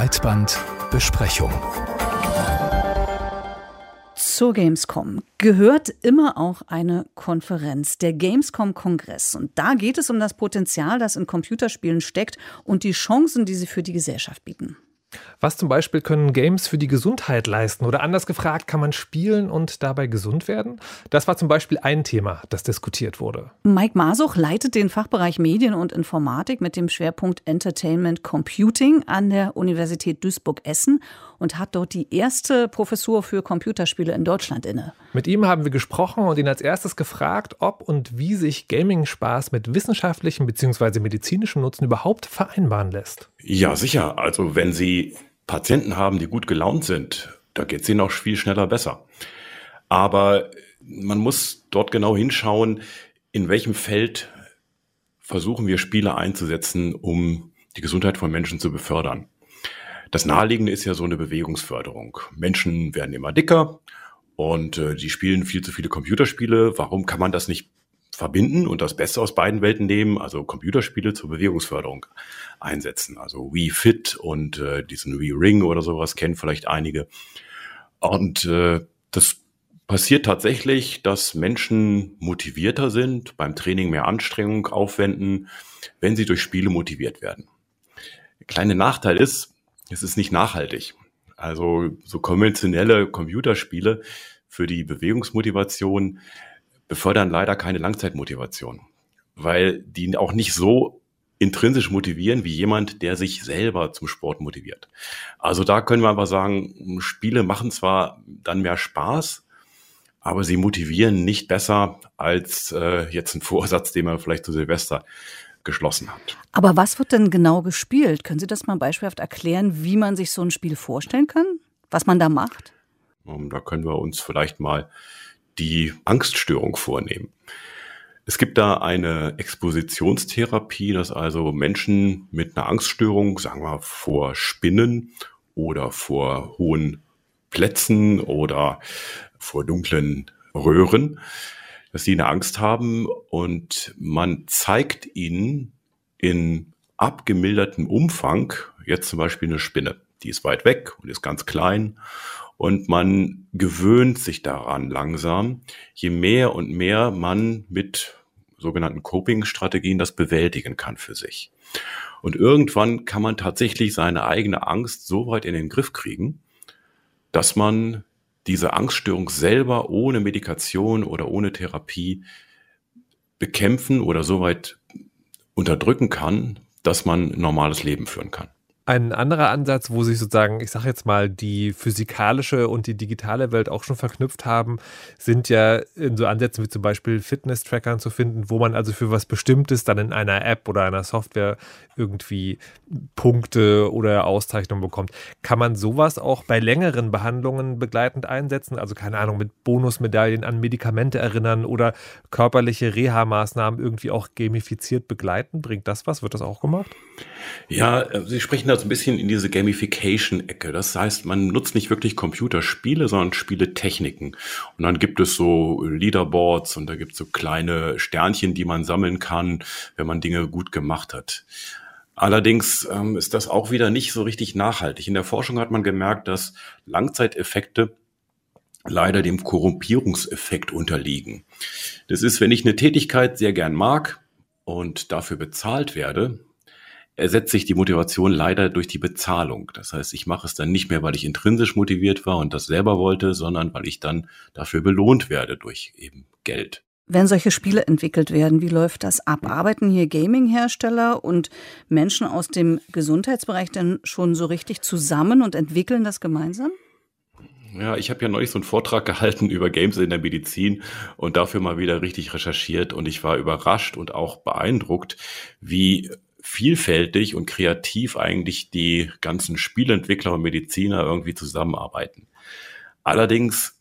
Breitbandbesprechung. Zur Gamescom gehört immer auch eine Konferenz, der Gamescom-Kongress. Und da geht es um das Potenzial, das in Computerspielen steckt und die Chancen, die sie für die Gesellschaft bieten. Was zum Beispiel können Games für die Gesundheit leisten? Oder anders gefragt, kann man spielen und dabei gesund werden? Das war zum Beispiel ein Thema, das diskutiert wurde. Mike Masuch leitet den Fachbereich Medien und Informatik mit dem Schwerpunkt Entertainment Computing an der Universität Duisburg-Essen und hat dort die erste Professur für Computerspiele in Deutschland inne. Mit ihm haben wir gesprochen und ihn als erstes gefragt, ob und wie sich Gaming-Spaß mit wissenschaftlichem bzw. medizinischem Nutzen überhaupt vereinbaren lässt. Ja, sicher. Also wenn Sie Patienten haben, die gut gelaunt sind, da geht es ihnen auch viel schneller besser. Aber man muss dort genau hinschauen, in welchem Feld versuchen wir Spiele einzusetzen, um die Gesundheit von Menschen zu befördern. Das Naheliegende ist ja so eine Bewegungsförderung. Menschen werden immer dicker und äh, die spielen viel zu viele Computerspiele. Warum kann man das nicht verbinden und das Beste aus beiden Welten nehmen, also Computerspiele zur Bewegungsförderung einsetzen? Also Wii Fit und äh, diesen Wii Ring oder sowas kennen vielleicht einige. Und äh, das passiert tatsächlich, dass Menschen motivierter sind, beim Training mehr Anstrengung aufwenden, wenn sie durch Spiele motiviert werden. Der kleine Nachteil ist, es ist nicht nachhaltig. Also so konventionelle Computerspiele für die Bewegungsmotivation befördern leider keine Langzeitmotivation, weil die auch nicht so intrinsisch motivieren wie jemand, der sich selber zum Sport motiviert. Also da können wir aber sagen, Spiele machen zwar dann mehr Spaß, aber sie motivieren nicht besser als äh, jetzt ein Vorsatz, den man vielleicht zu Silvester geschlossen hat. Aber was wird denn genau gespielt? Können Sie das mal beispielhaft erklären, wie man sich so ein Spiel vorstellen kann? Was man da macht? Da können wir uns vielleicht mal die Angststörung vornehmen. Es gibt da eine Expositionstherapie, dass also Menschen mit einer Angststörung, sagen wir vor Spinnen oder vor hohen Plätzen oder vor dunklen Röhren, dass sie eine Angst haben und man zeigt ihnen in abgemildertem Umfang jetzt zum Beispiel eine Spinne. Die ist weit weg und ist ganz klein und man gewöhnt sich daran langsam, je mehr und mehr man mit sogenannten Coping-Strategien das bewältigen kann für sich. Und irgendwann kann man tatsächlich seine eigene Angst so weit in den Griff kriegen, dass man diese Angststörung selber ohne Medikation oder ohne Therapie bekämpfen oder so weit unterdrücken kann, dass man ein normales Leben führen kann. Ein anderer Ansatz, wo sich sozusagen, ich sage jetzt mal, die physikalische und die digitale Welt auch schon verknüpft haben, sind ja in so Ansätzen wie zum Beispiel Fitness-Trackern zu finden, wo man also für was Bestimmtes dann in einer App oder einer Software irgendwie Punkte oder Auszeichnungen bekommt. Kann man sowas auch bei längeren Behandlungen begleitend einsetzen? Also keine Ahnung, mit Bonusmedaillen an Medikamente erinnern oder körperliche Reha-Maßnahmen irgendwie auch gamifiziert begleiten? Bringt das was? Wird das auch gemacht? Ja, äh, Sie sprechen da so ein bisschen in diese Gamification-Ecke. Das heißt, man nutzt nicht wirklich Computerspiele, sondern Spieletechniken. Und dann gibt es so Leaderboards und da gibt es so kleine Sternchen, die man sammeln kann, wenn man Dinge gut gemacht hat. Allerdings ähm, ist das auch wieder nicht so richtig nachhaltig. In der Forschung hat man gemerkt, dass Langzeiteffekte leider dem Korrumpierungseffekt unterliegen. Das ist, wenn ich eine Tätigkeit sehr gern mag und dafür bezahlt werde, ersetzt sich die Motivation leider durch die Bezahlung. Das heißt, ich mache es dann nicht mehr, weil ich intrinsisch motiviert war und das selber wollte, sondern weil ich dann dafür belohnt werde durch eben Geld. Wenn solche Spiele entwickelt werden, wie läuft das ab? Arbeiten hier Gaming-Hersteller und Menschen aus dem Gesundheitsbereich denn schon so richtig zusammen und entwickeln das gemeinsam? Ja, ich habe ja neulich so einen Vortrag gehalten über Games in der Medizin und dafür mal wieder richtig recherchiert und ich war überrascht und auch beeindruckt, wie vielfältig und kreativ eigentlich die ganzen Spielentwickler und Mediziner irgendwie zusammenarbeiten. Allerdings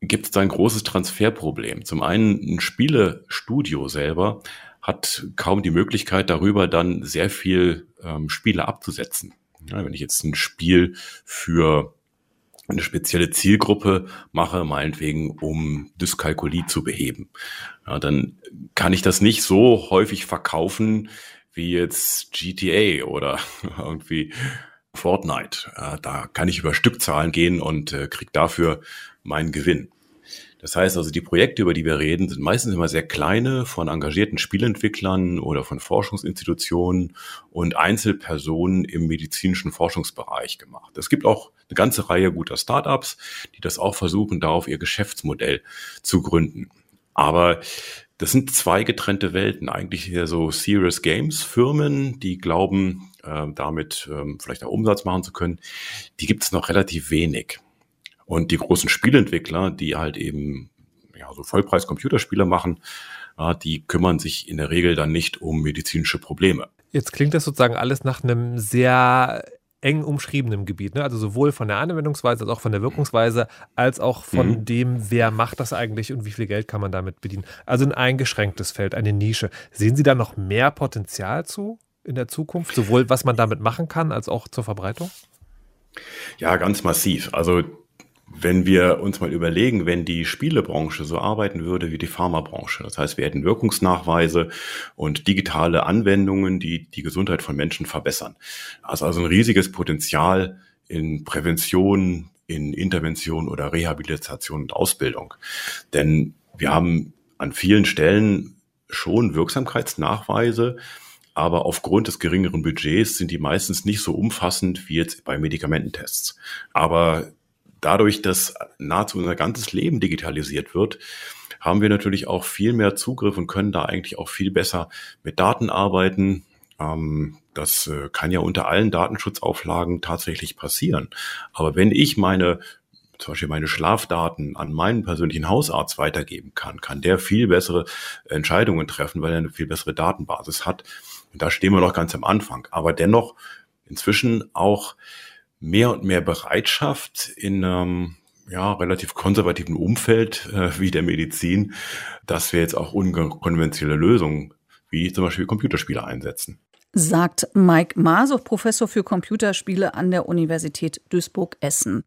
gibt es da ein großes Transferproblem. Zum einen ein Spielestudio selber hat kaum die Möglichkeit darüber dann sehr viel ähm, Spiele abzusetzen. Ja, wenn ich jetzt ein Spiel für eine spezielle Zielgruppe mache, meinetwegen, um Dyskalkulie zu beheben, ja, dann kann ich das nicht so häufig verkaufen, wie jetzt GTA oder irgendwie Fortnite. Äh, da kann ich über Stückzahlen gehen und äh, kriege dafür meinen Gewinn. Das heißt also, die Projekte, über die wir reden, sind meistens immer sehr kleine, von engagierten Spielentwicklern oder von Forschungsinstitutionen und Einzelpersonen im medizinischen Forschungsbereich gemacht. Es gibt auch eine ganze Reihe guter Startups, die das auch versuchen, darauf ihr Geschäftsmodell zu gründen. Aber das sind zwei getrennte Welten. Eigentlich hier so Serious Games Firmen, die glauben, äh, damit äh, vielleicht auch Umsatz machen zu können. Die gibt es noch relativ wenig. Und die großen Spielentwickler, die halt eben ja, so Vollpreis-Computerspiele machen, ja, die kümmern sich in der Regel dann nicht um medizinische Probleme. Jetzt klingt das sozusagen alles nach einem sehr eng umschriebenen Gebiet, ne? also sowohl von der Anwendungsweise als auch von der Wirkungsweise, als auch von mhm. dem, wer macht das eigentlich und wie viel Geld kann man damit bedienen. Also ein eingeschränktes Feld, eine Nische. Sehen Sie da noch mehr Potenzial zu in der Zukunft, sowohl was man damit machen kann, als auch zur Verbreitung? Ja, ganz massiv. Also wenn wir uns mal überlegen, wenn die Spielebranche so arbeiten würde wie die Pharmabranche, das heißt, wir hätten Wirkungsnachweise und digitale Anwendungen, die die Gesundheit von Menschen verbessern. Also, also ein riesiges Potenzial in Prävention, in Intervention oder Rehabilitation und Ausbildung. Denn wir haben an vielen Stellen schon Wirksamkeitsnachweise, aber aufgrund des geringeren Budgets sind die meistens nicht so umfassend wie jetzt bei Medikamententests. Aber dadurch, dass nahezu unser ganzes Leben digitalisiert wird, haben wir natürlich auch viel mehr Zugriff und können da eigentlich auch viel besser mit Daten arbeiten. Ähm, das äh, kann ja unter allen Datenschutzauflagen tatsächlich passieren. Aber wenn ich meine zum Beispiel meine Schlafdaten an meinen persönlichen Hausarzt weitergeben kann, kann der viel bessere Entscheidungen treffen, weil er eine viel bessere Datenbasis hat. Und da stehen wir noch ganz am Anfang. Aber dennoch inzwischen auch mehr und mehr Bereitschaft in einem ja, relativ konservativen Umfeld äh, wie der Medizin, dass wir jetzt auch unkonventionelle Lösungen wie zum Beispiel Computerspiele einsetzen. Sagt Mike Masow, Professor für Computerspiele an der Universität Duisburg-Essen.